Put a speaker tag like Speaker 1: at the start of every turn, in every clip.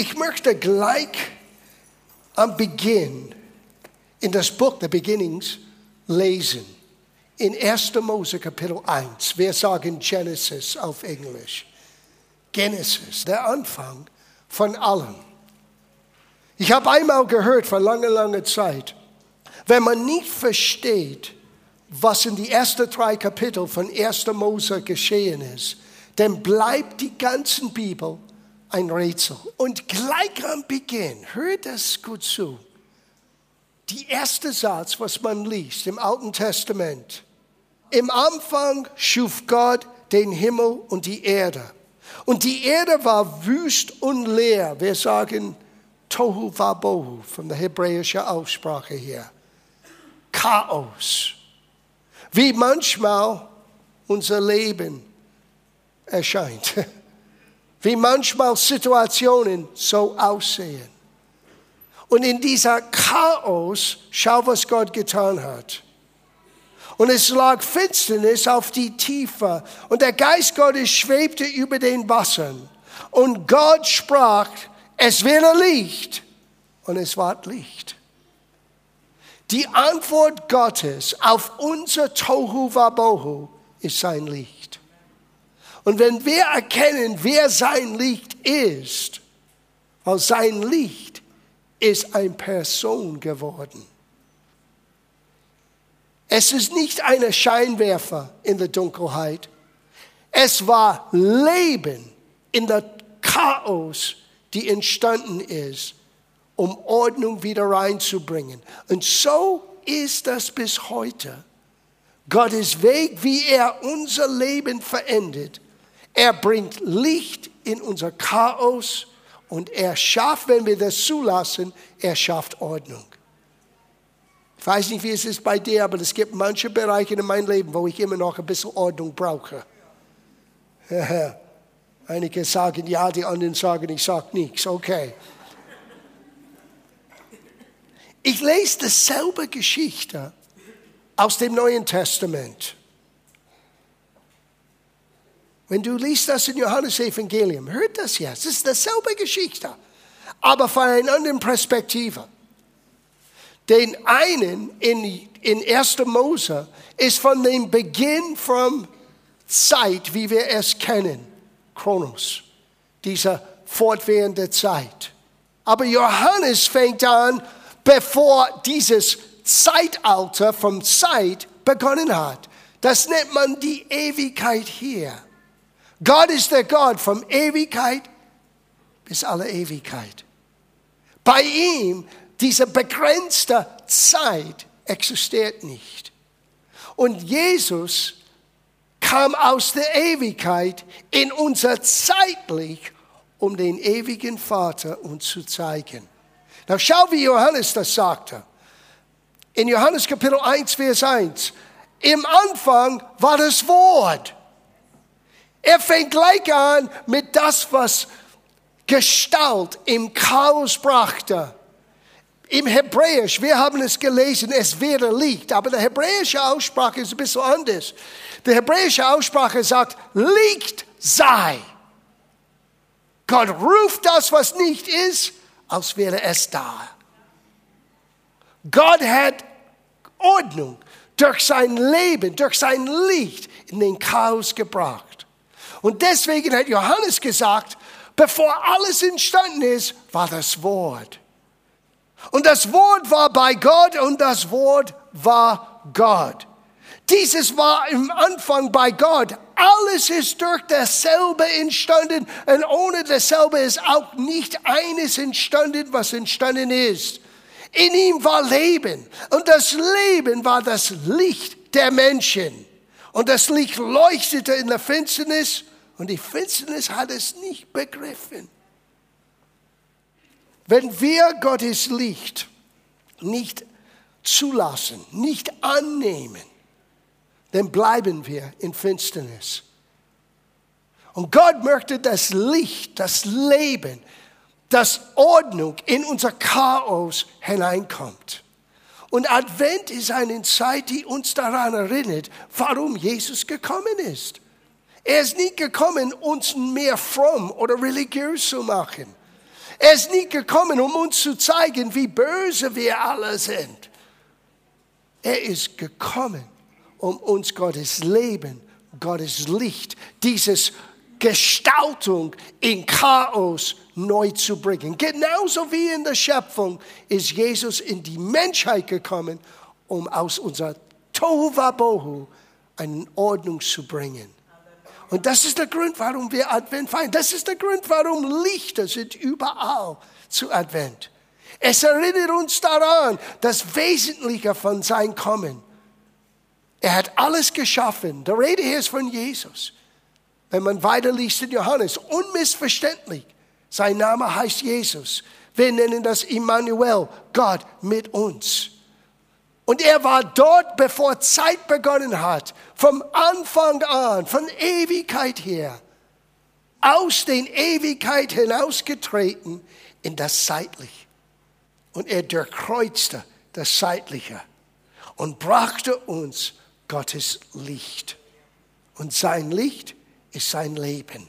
Speaker 1: Ich möchte gleich am Beginn in das Buch der Beginnings lesen. In 1. Mose Kapitel 1. Wir sagen Genesis auf Englisch. Genesis, der Anfang von allem. Ich habe einmal gehört vor langer, langer Zeit, wenn man nicht versteht, was in die ersten drei Kapitel von 1. Mose geschehen ist, dann bleibt die ganze Bibel ein Rätsel. Und gleich am Beginn, hört das gut zu, die erste Satz, was man liest im Alten Testament. Im Anfang schuf Gott den Himmel und die Erde. Und die Erde war wüst und leer. Wir sagen Tohu Vabohu von der hebräischen Aussprache her. Chaos. Wie manchmal unser Leben erscheint. Wie manchmal Situationen so aussehen. Und in dieser Chaos, schau, was Gott getan hat. Und es lag Finsternis auf die Tiefe. Und der Geist Gottes schwebte über den Wassern. Und Gott sprach, es wäre Licht. Und es ward Licht. Die Antwort Gottes auf unser Tohu Wabohu ist sein Licht. Und wenn wir erkennen, wer sein Licht ist, weil sein Licht ist eine Person geworden. Es ist nicht ein Scheinwerfer in der Dunkelheit. Es war Leben in der Chaos, die entstanden ist, um Ordnung wieder reinzubringen. Und so ist das bis heute. Gottes Weg, wie er unser Leben verändert. Er bringt Licht in unser Chaos und er schafft, wenn wir das zulassen, er schafft Ordnung. Ich weiß nicht, wie es ist bei dir, aber es gibt manche Bereiche in meinem Leben, wo ich immer noch ein bisschen Ordnung brauche. Einige sagen ja, die anderen sagen, ich sage nichts. Okay. Ich lese dasselbe Geschichte aus dem Neuen Testament. Wenn du liest das in Johannes Evangelium, hört das jetzt. Es ist dasselbe Geschichte, aber von einer anderen Perspektive. Den einen in, in 1. Mose ist von dem Beginn von Zeit, wie wir es kennen, Chronos, diese fortwährende Zeit. Aber Johannes fängt an, bevor dieses Zeitalter vom Zeit begonnen hat. Das nennt man die Ewigkeit hier. Gott ist der Gott von Ewigkeit bis alle Ewigkeit. Bei ihm diese begrenzte Zeit existiert nicht. Und Jesus kam aus der Ewigkeit in unser zeitlich, um den ewigen Vater uns zu zeigen. Now schau, wie Johannes das sagte. In Johannes Kapitel 1, Vers 1. Im Anfang war das Wort. Er fängt gleich an mit das, was Gestalt im Chaos brachte. Im Hebräisch, wir haben es gelesen, es wäre Licht, aber die hebräische Aussprache ist ein bisschen anders. Die hebräische Aussprache sagt, Licht sei. Gott ruft das, was nicht ist, als wäre es da. Gott hat Ordnung durch sein Leben, durch sein Licht in den Chaos gebracht. Und deswegen hat Johannes gesagt, bevor alles entstanden ist, war das Wort. Und das Wort war bei Gott und das Wort war Gott. Dieses war im Anfang bei Gott. Alles ist durch dasselbe entstanden und ohne dasselbe ist auch nicht eines entstanden, was entstanden ist. In ihm war Leben und das Leben war das Licht der Menschen. Und das Licht leuchtete in der Finsternis und die Finsternis hat es nicht begriffen. Wenn wir Gottes Licht nicht zulassen, nicht annehmen, dann bleiben wir in Finsternis. Und Gott möchte das Licht, das Leben, das Ordnung in unser Chaos hineinkommt. Und Advent ist eine Zeit, die uns daran erinnert, warum Jesus gekommen ist. Er ist nicht gekommen, uns mehr fromm oder religiös zu machen. Er ist nicht gekommen, um uns zu zeigen, wie böse wir alle sind. Er ist gekommen, um uns Gottes Leben, Gottes Licht, dieses Gestaltung in Chaos neu zu bringen. Genauso wie in der Schöpfung ist Jesus in die Menschheit gekommen, um aus unserer Tohuwabohu eine Ordnung zu bringen. Und das ist der Grund, warum wir Advent feiern. Das ist der Grund, warum Lichter sind überall zu Advent. Es erinnert uns daran, das Wesentliche von sein Kommen. Er hat alles geschaffen. Der Rede hier ist von Jesus. Wenn man weiterliest in Johannes, unmissverständlich, sein Name heißt Jesus. Wir nennen das Immanuel, Gott mit uns. Und er war dort, bevor Zeit begonnen hat, vom Anfang an, von Ewigkeit her, aus den Ewigkeit hinausgetreten in das Zeitliche. Und er durchkreuzte das Zeitliche und brachte uns Gottes Licht. Und sein Licht ist sein Leben.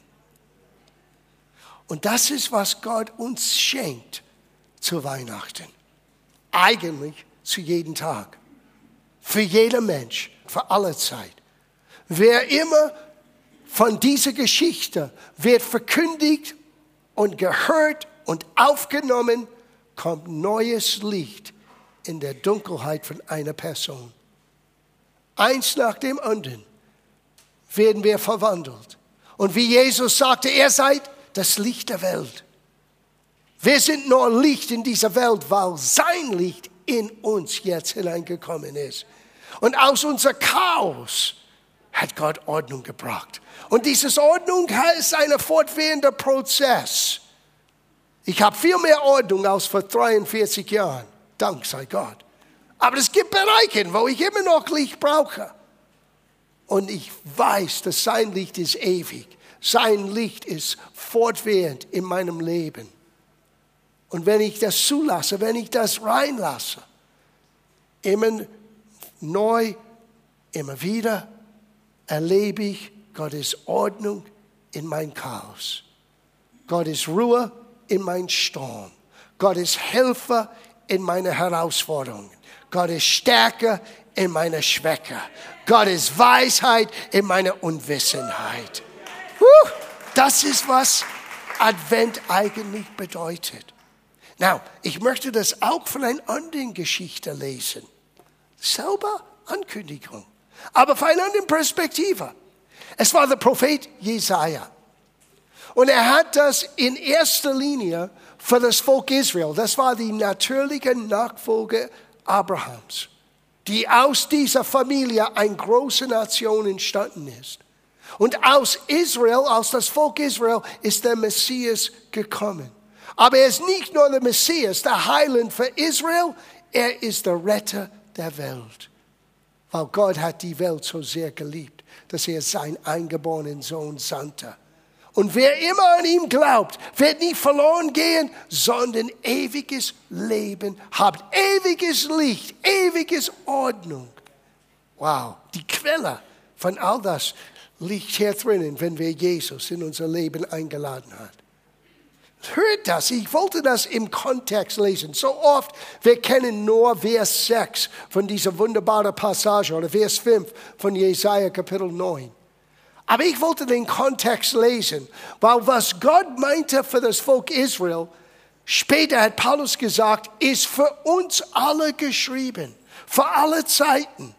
Speaker 1: Und das ist, was Gott uns schenkt zu Weihnachten. Eigentlich zu jedem Tag. Für jeden Mensch, für alle Zeit. Wer immer von dieser Geschichte wird verkündigt und gehört und aufgenommen, kommt neues Licht in der Dunkelheit von einer Person. Eins nach dem anderen werden wir verwandelt. Und wie Jesus sagte, er seid das Licht der Welt. Wir sind nur Licht in dieser Welt, weil sein Licht in uns jetzt hineingekommen ist. Und aus unser Chaos hat Gott Ordnung gebracht. Und dieses Ordnung ist ein fortwährender Prozess. Ich habe viel mehr Ordnung als vor 43 Jahren. Dank sei Gott. Aber es gibt Bereiche, wo ich immer noch Licht brauche. Und ich weiß, dass sein Licht ist ewig. Sein Licht ist fortwährend in meinem Leben. Und wenn ich das zulasse, wenn ich das reinlasse, immer neu, immer wieder erlebe ich Gottes Ordnung in mein Chaos. Gottes Ruhe in mein Sturm. Gottes Helfer in meine Herausforderungen. Gottes Stärke in meiner Schwäche. Gottes Weisheit in meiner Unwissenheit. Das ist, was Advent eigentlich bedeutet. Now, ich möchte das auch von einer anderen Geschichte lesen. Selber Ankündigung. Aber von einer anderen Perspektive. Es war der Prophet Jesaja. Und er hat das in erster Linie für das Volk Israel. Das war die natürliche Nachfolge Abrahams, die aus dieser Familie eine große Nation entstanden ist. Und aus Israel, aus das Volk Israel, ist der Messias gekommen. Aber er ist nicht nur der Messias, der Heiland für Israel, er ist der Retter der Welt. Weil Gott hat die Welt so sehr geliebt, dass er seinen eingeborenen Sohn sandte. Und wer immer an ihm glaubt, wird nicht verloren gehen, sondern ewiges Leben haben. Ewiges Licht, ewiges Ordnung. Wow, die Quelle von all das liegt hier drinnen, wenn wir Jesus in unser Leben eingeladen haben. Hört das, ich wollte das im Kontext lesen. So oft, wir kennen nur Vers 6 von dieser wunderbaren Passage oder Vers 5 von Jesaja Kapitel 9. Aber ich wollte den Kontext lesen, weil was Gott meinte für das Volk Israel, später hat Paulus gesagt, ist für uns alle geschrieben, für alle Zeiten.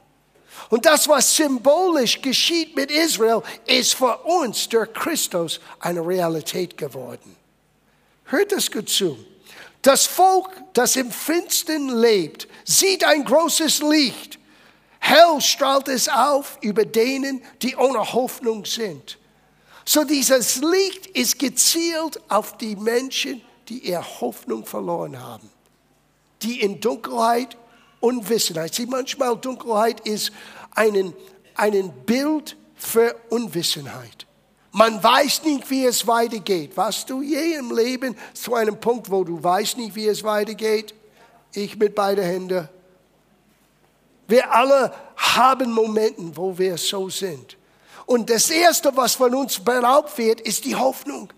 Speaker 1: Und das, was symbolisch geschieht mit Israel, ist für uns durch Christus eine Realität geworden. Hört es gut zu. Das Volk, das im Finstern lebt, sieht ein großes Licht. Hell strahlt es auf über denen, die ohne Hoffnung sind. So dieses Licht ist gezielt auf die Menschen, die ihre Hoffnung verloren haben. Die in Dunkelheit, Unwissenheit. Sie manchmal Dunkelheit ist ein, ein Bild für Unwissenheit. Man weiß nicht, wie es weitergeht. Warst du je im Leben zu einem Punkt, wo du weißt nicht, wie es weitergeht? Ich mit beiden Händen. Wir alle haben Momente, wo wir so sind. Und das Erste, was von uns beraubt wird, ist die Hoffnung.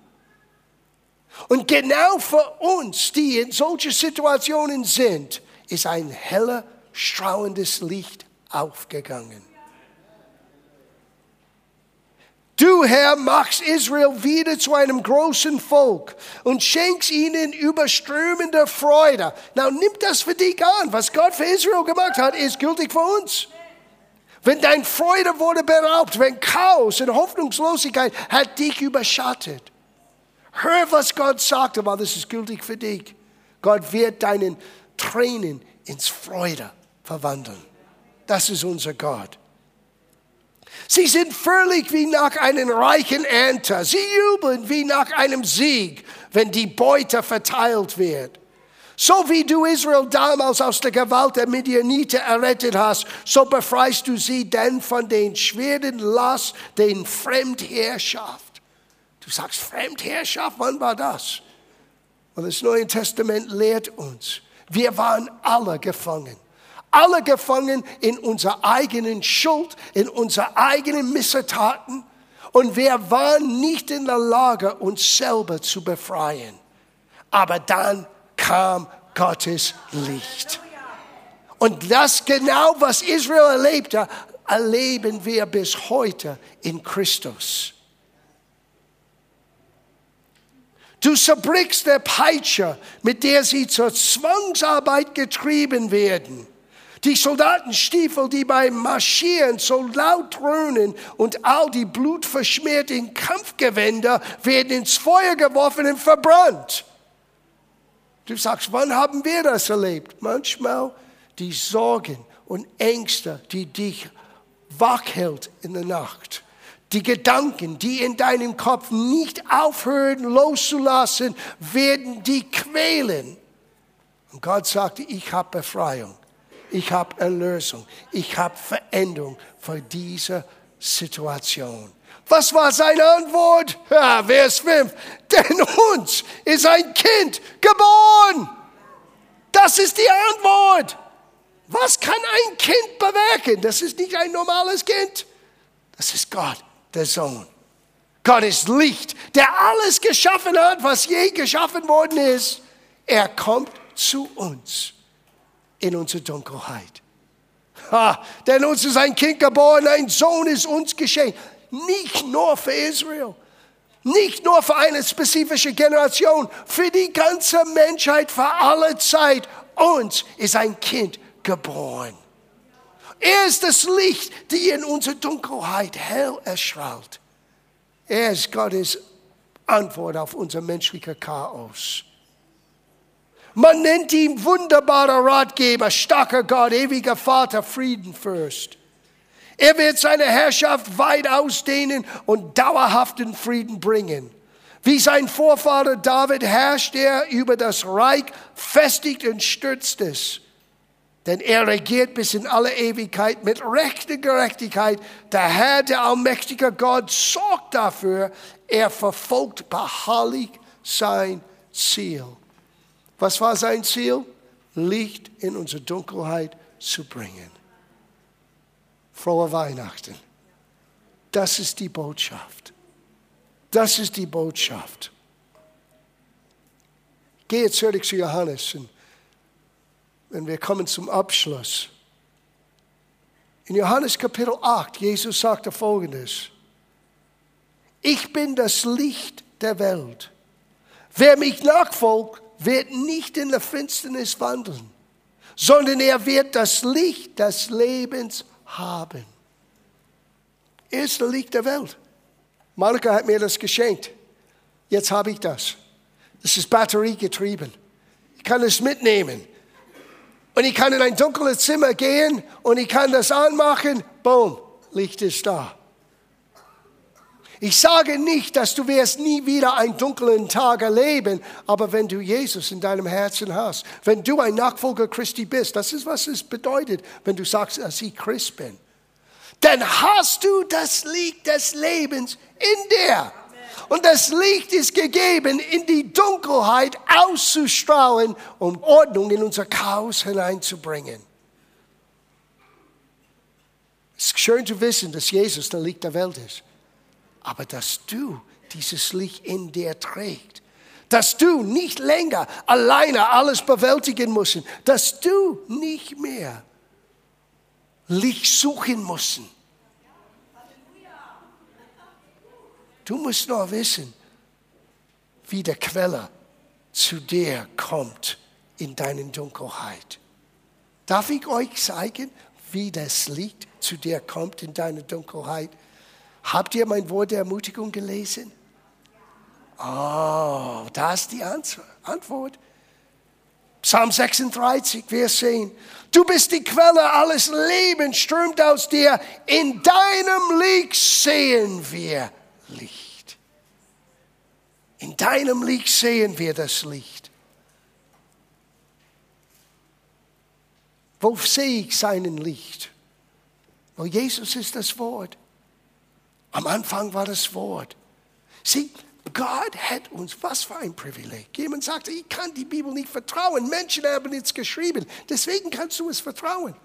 Speaker 1: Und genau für uns, die in solchen Situationen sind, ist ein heller, strahlendes Licht aufgegangen. Du, Herr, machst Israel wieder zu einem großen Volk und schenkst ihnen überströmende Freude. Na, nimm das für dich an. Was Gott für Israel gemacht hat, ist gültig für uns. Wenn dein Freude wurde beraubt, wenn Chaos und Hoffnungslosigkeit hat dich überschattet. Hör, was Gott sagte, weil das ist gültig für dich. Gott wird deinen Tränen ins Freude verwandeln. Das ist unser Gott. Sie sind völlig wie nach einem reichen Ernte. Sie jubeln wie nach einem Sieg, wenn die Beute verteilt wird. So wie du Israel damals aus der Gewalt der Midianiter errettet hast, so befreist du sie denn von den schweren Last, den Fremdherrschaft. Du sagst Fremdherrschaft, wann war das? Und das Neue Testament lehrt uns, wir waren alle gefangen alle gefangen in unserer eigenen Schuld, in unserer eigenen Missetaten. Und wir waren nicht in der Lage, uns selber zu befreien. Aber dann kam Gottes Licht. Und das genau, was Israel erlebte, erleben wir bis heute in Christus. Du zerbrichst der Peitsche, mit der sie zur Zwangsarbeit getrieben werden. Die Soldatenstiefel, die beim Marschieren so laut dröhnen und all die blutverschmierten Kampfgewänder werden ins Feuer geworfen und verbrannt. Du sagst, wann haben wir das erlebt? Manchmal die Sorgen und Ängste, die dich wachhält in der Nacht. Die Gedanken, die in deinem Kopf nicht aufhören loszulassen, werden dich quälen. Und Gott sagte, ich habe Befreiung ich habe Erlösung, ich habe Veränderung für diese Situation. Was war seine Antwort? Ja, Vers 5. Denn uns ist ein Kind geboren. Das ist die Antwort. Was kann ein Kind bewirken? Das ist nicht ein normales Kind. Das ist Gott, der Sohn. Gott ist Licht, der alles geschaffen hat, was je geschaffen worden ist. Er kommt zu uns in unsere Dunkelheit. Ha, denn uns ist ein Kind geboren, ein Sohn ist uns geschenkt. Nicht nur für Israel, nicht nur für eine spezifische Generation, für die ganze Menschheit, für alle Zeit. Uns ist ein Kind geboren. Er ist das Licht, die in unserer Dunkelheit hell erstrahlt. Er ist Gottes Antwort auf unser menschliches Chaos. Man nennt ihn wunderbarer Ratgeber, starker Gott, ewiger Vater, Friedenfürst. Er wird seine Herrschaft weit ausdehnen und dauerhaften Frieden bringen. Wie sein Vorvater David herrscht er über das Reich, festigt und stürzt es. Denn er regiert bis in alle Ewigkeit mit rechter Gerechtigkeit. Der Herr, der allmächtige Gott, sorgt dafür, er verfolgt beharrlich sein Ziel. Was war sein Ziel? Licht in unsere Dunkelheit zu bringen. Frohe Weihnachten. Das ist die Botschaft. Das ist die Botschaft. Gehe zurück zu Johannes und wenn wir kommen zum Abschluss. In Johannes Kapitel 8, Jesus sagte folgendes. Ich bin das Licht der Welt. Wer mich nachfolgt, wird nicht in der Finsternis wandeln, sondern er wird das Licht des Lebens haben. Er ist das Licht der Welt. Monika hat mir das geschenkt. Jetzt habe ich das. Das ist batteriegetrieben. Ich kann es mitnehmen. Und ich kann in ein dunkles Zimmer gehen und ich kann das anmachen. Boom, Licht ist da. Ich sage nicht, dass du wirst nie wieder einen dunklen Tag erleben, aber wenn du Jesus in deinem Herzen hast, wenn du ein Nachfolger Christi bist, das ist, was es bedeutet, wenn du sagst, dass ich Christ bin, dann hast du das Licht des Lebens in dir. Und das Licht ist gegeben, in die Dunkelheit auszustrahlen, um Ordnung in unser Chaos hineinzubringen. Es ist schön zu wissen, dass Jesus der Licht der Welt ist aber dass du dieses Licht in dir trägst. dass du nicht länger alleine alles bewältigen musst, dass du nicht mehr Licht suchen musst. Du musst nur wissen, wie der Quelle zu dir kommt in deiner Dunkelheit. Darf ich euch zeigen, wie das Licht zu dir kommt in deiner Dunkelheit? Habt ihr mein Wort der Ermutigung gelesen? Oh, da ist die Antwort. Psalm 36, wir sehen, du bist die Quelle, alles Leben strömt aus dir. In deinem Licht sehen wir Licht. In deinem Licht sehen wir das Licht. Wo sehe ich seinen Licht? Oh, Jesus ist das Wort. Am Anfang war das Wort. Sieh, Gott hat uns, was für ein Privileg. Jemand sagte, ich kann die Bibel nicht vertrauen. Menschen haben es geschrieben. Deswegen kannst du es vertrauen.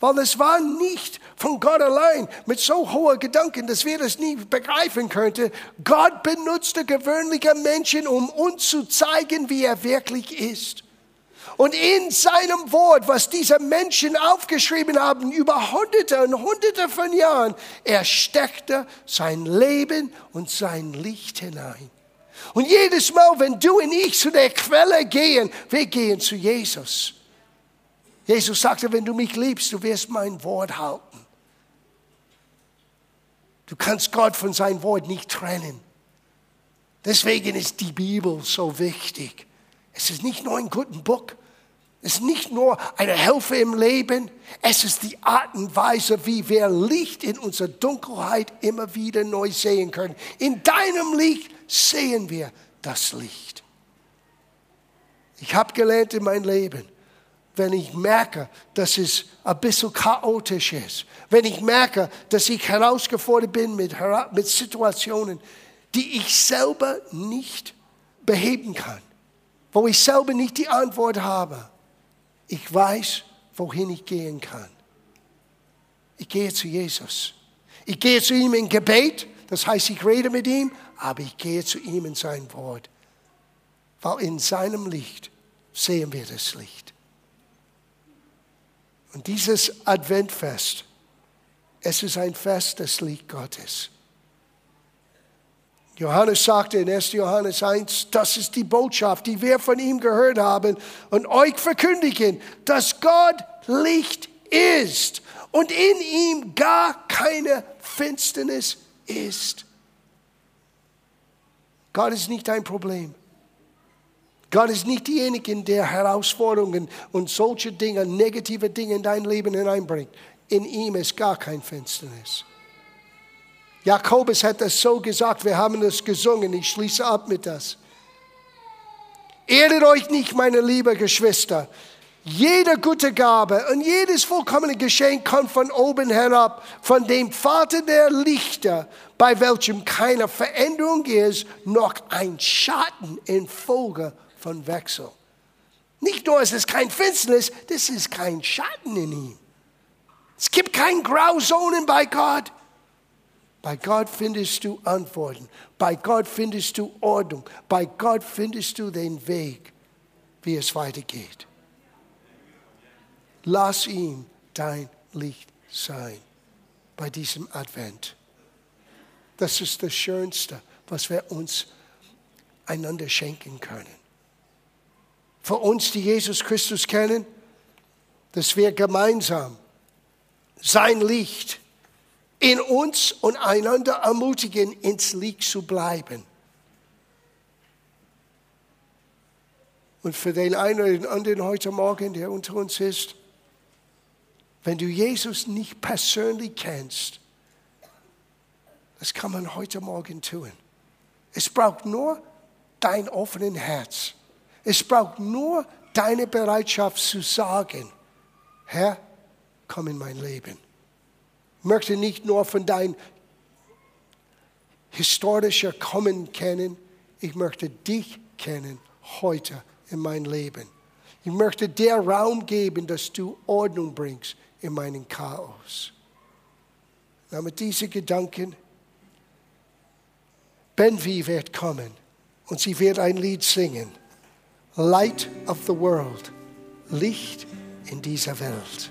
Speaker 1: Weil es war nicht von Gott allein mit so hohen Gedanken, dass wir das nie begreifen könnten. Gott benutzte gewöhnliche Menschen, um uns zu zeigen, wie er wirklich ist. Und in seinem Wort, was diese Menschen aufgeschrieben haben, über Hunderte und Hunderte von Jahren, er steckte sein Leben und sein Licht hinein. Und jedes Mal, wenn du und ich zu der Quelle gehen, wir gehen zu Jesus. Jesus sagte, wenn du mich liebst, du wirst mein Wort halten. Du kannst Gott von seinem Wort nicht trennen. Deswegen ist die Bibel so wichtig. Es ist nicht nur ein gutes Buch, es ist nicht nur eine Hilfe im Leben, es ist die Art und Weise, wie wir Licht in unserer Dunkelheit immer wieder neu sehen können. In deinem Licht sehen wir das Licht. Ich habe gelernt in meinem Leben, wenn ich merke, dass es ein bisschen chaotisch ist, wenn ich merke, dass ich herausgefordert bin mit, mit Situationen, die ich selber nicht beheben kann, wo ich selber nicht die Antwort habe, ich weiß, wohin ich gehen kann. Ich gehe zu Jesus. Ich gehe zu ihm in Gebet, das heißt, ich rede mit ihm, aber ich gehe zu ihm in sein Wort. Weil in seinem Licht sehen wir das Licht. Und dieses Adventfest, es ist ein Fest des Licht Gottes. Johannes sagte in 1. Johannes 1, das ist die Botschaft, die wir von ihm gehört haben und euch verkündigen, dass Gott Licht ist und in ihm gar keine Finsternis ist. Gott ist nicht ein Problem. Gott ist nicht diejenige, der Herausforderungen und solche Dinge, negative Dinge in dein Leben hineinbringt. In ihm ist gar kein Finsternis. Jakobus hat das so gesagt, wir haben das gesungen, ich schließe ab mit das. Ehret euch nicht, meine lieben Geschwister. Jede gute Gabe und jedes vollkommene Geschenk kommt von oben herab, von dem Vater der Lichter, bei welchem keine Veränderung ist, noch ein Schatten in Folge von Wechsel. Nicht nur ist es kein Finsternis, das ist kein Schatten in ihm. Es gibt keine Grauzonen bei Gott. Bei Gott findest du Antworten. Bei Gott findest du Ordnung. Bei Gott findest du den Weg, wie es weitergeht. Lass ihm dein Licht sein bei diesem Advent. Das ist das Schönste, was wir uns einander schenken können. Für uns, die Jesus Christus kennen, dass wir gemeinsam sein Licht in uns und einander ermutigen, ins Licht zu bleiben. Und für den einen oder den anderen heute Morgen, der unter uns ist, wenn du Jesus nicht persönlich kennst, das kann man heute Morgen tun. Es braucht nur dein offenes Herz. Es braucht nur deine Bereitschaft zu sagen, Herr, komm in mein Leben möchte nicht nur von dein historischer Kommen kennen, ich möchte dich kennen heute in mein Leben. Ich möchte dir Raum geben, dass du Ordnung bringst in meinen Chaos. Na, mit diesen Gedanken, Benvi wird kommen Und sie wird ein Lied singen. Light of the World. Licht in dieser Welt.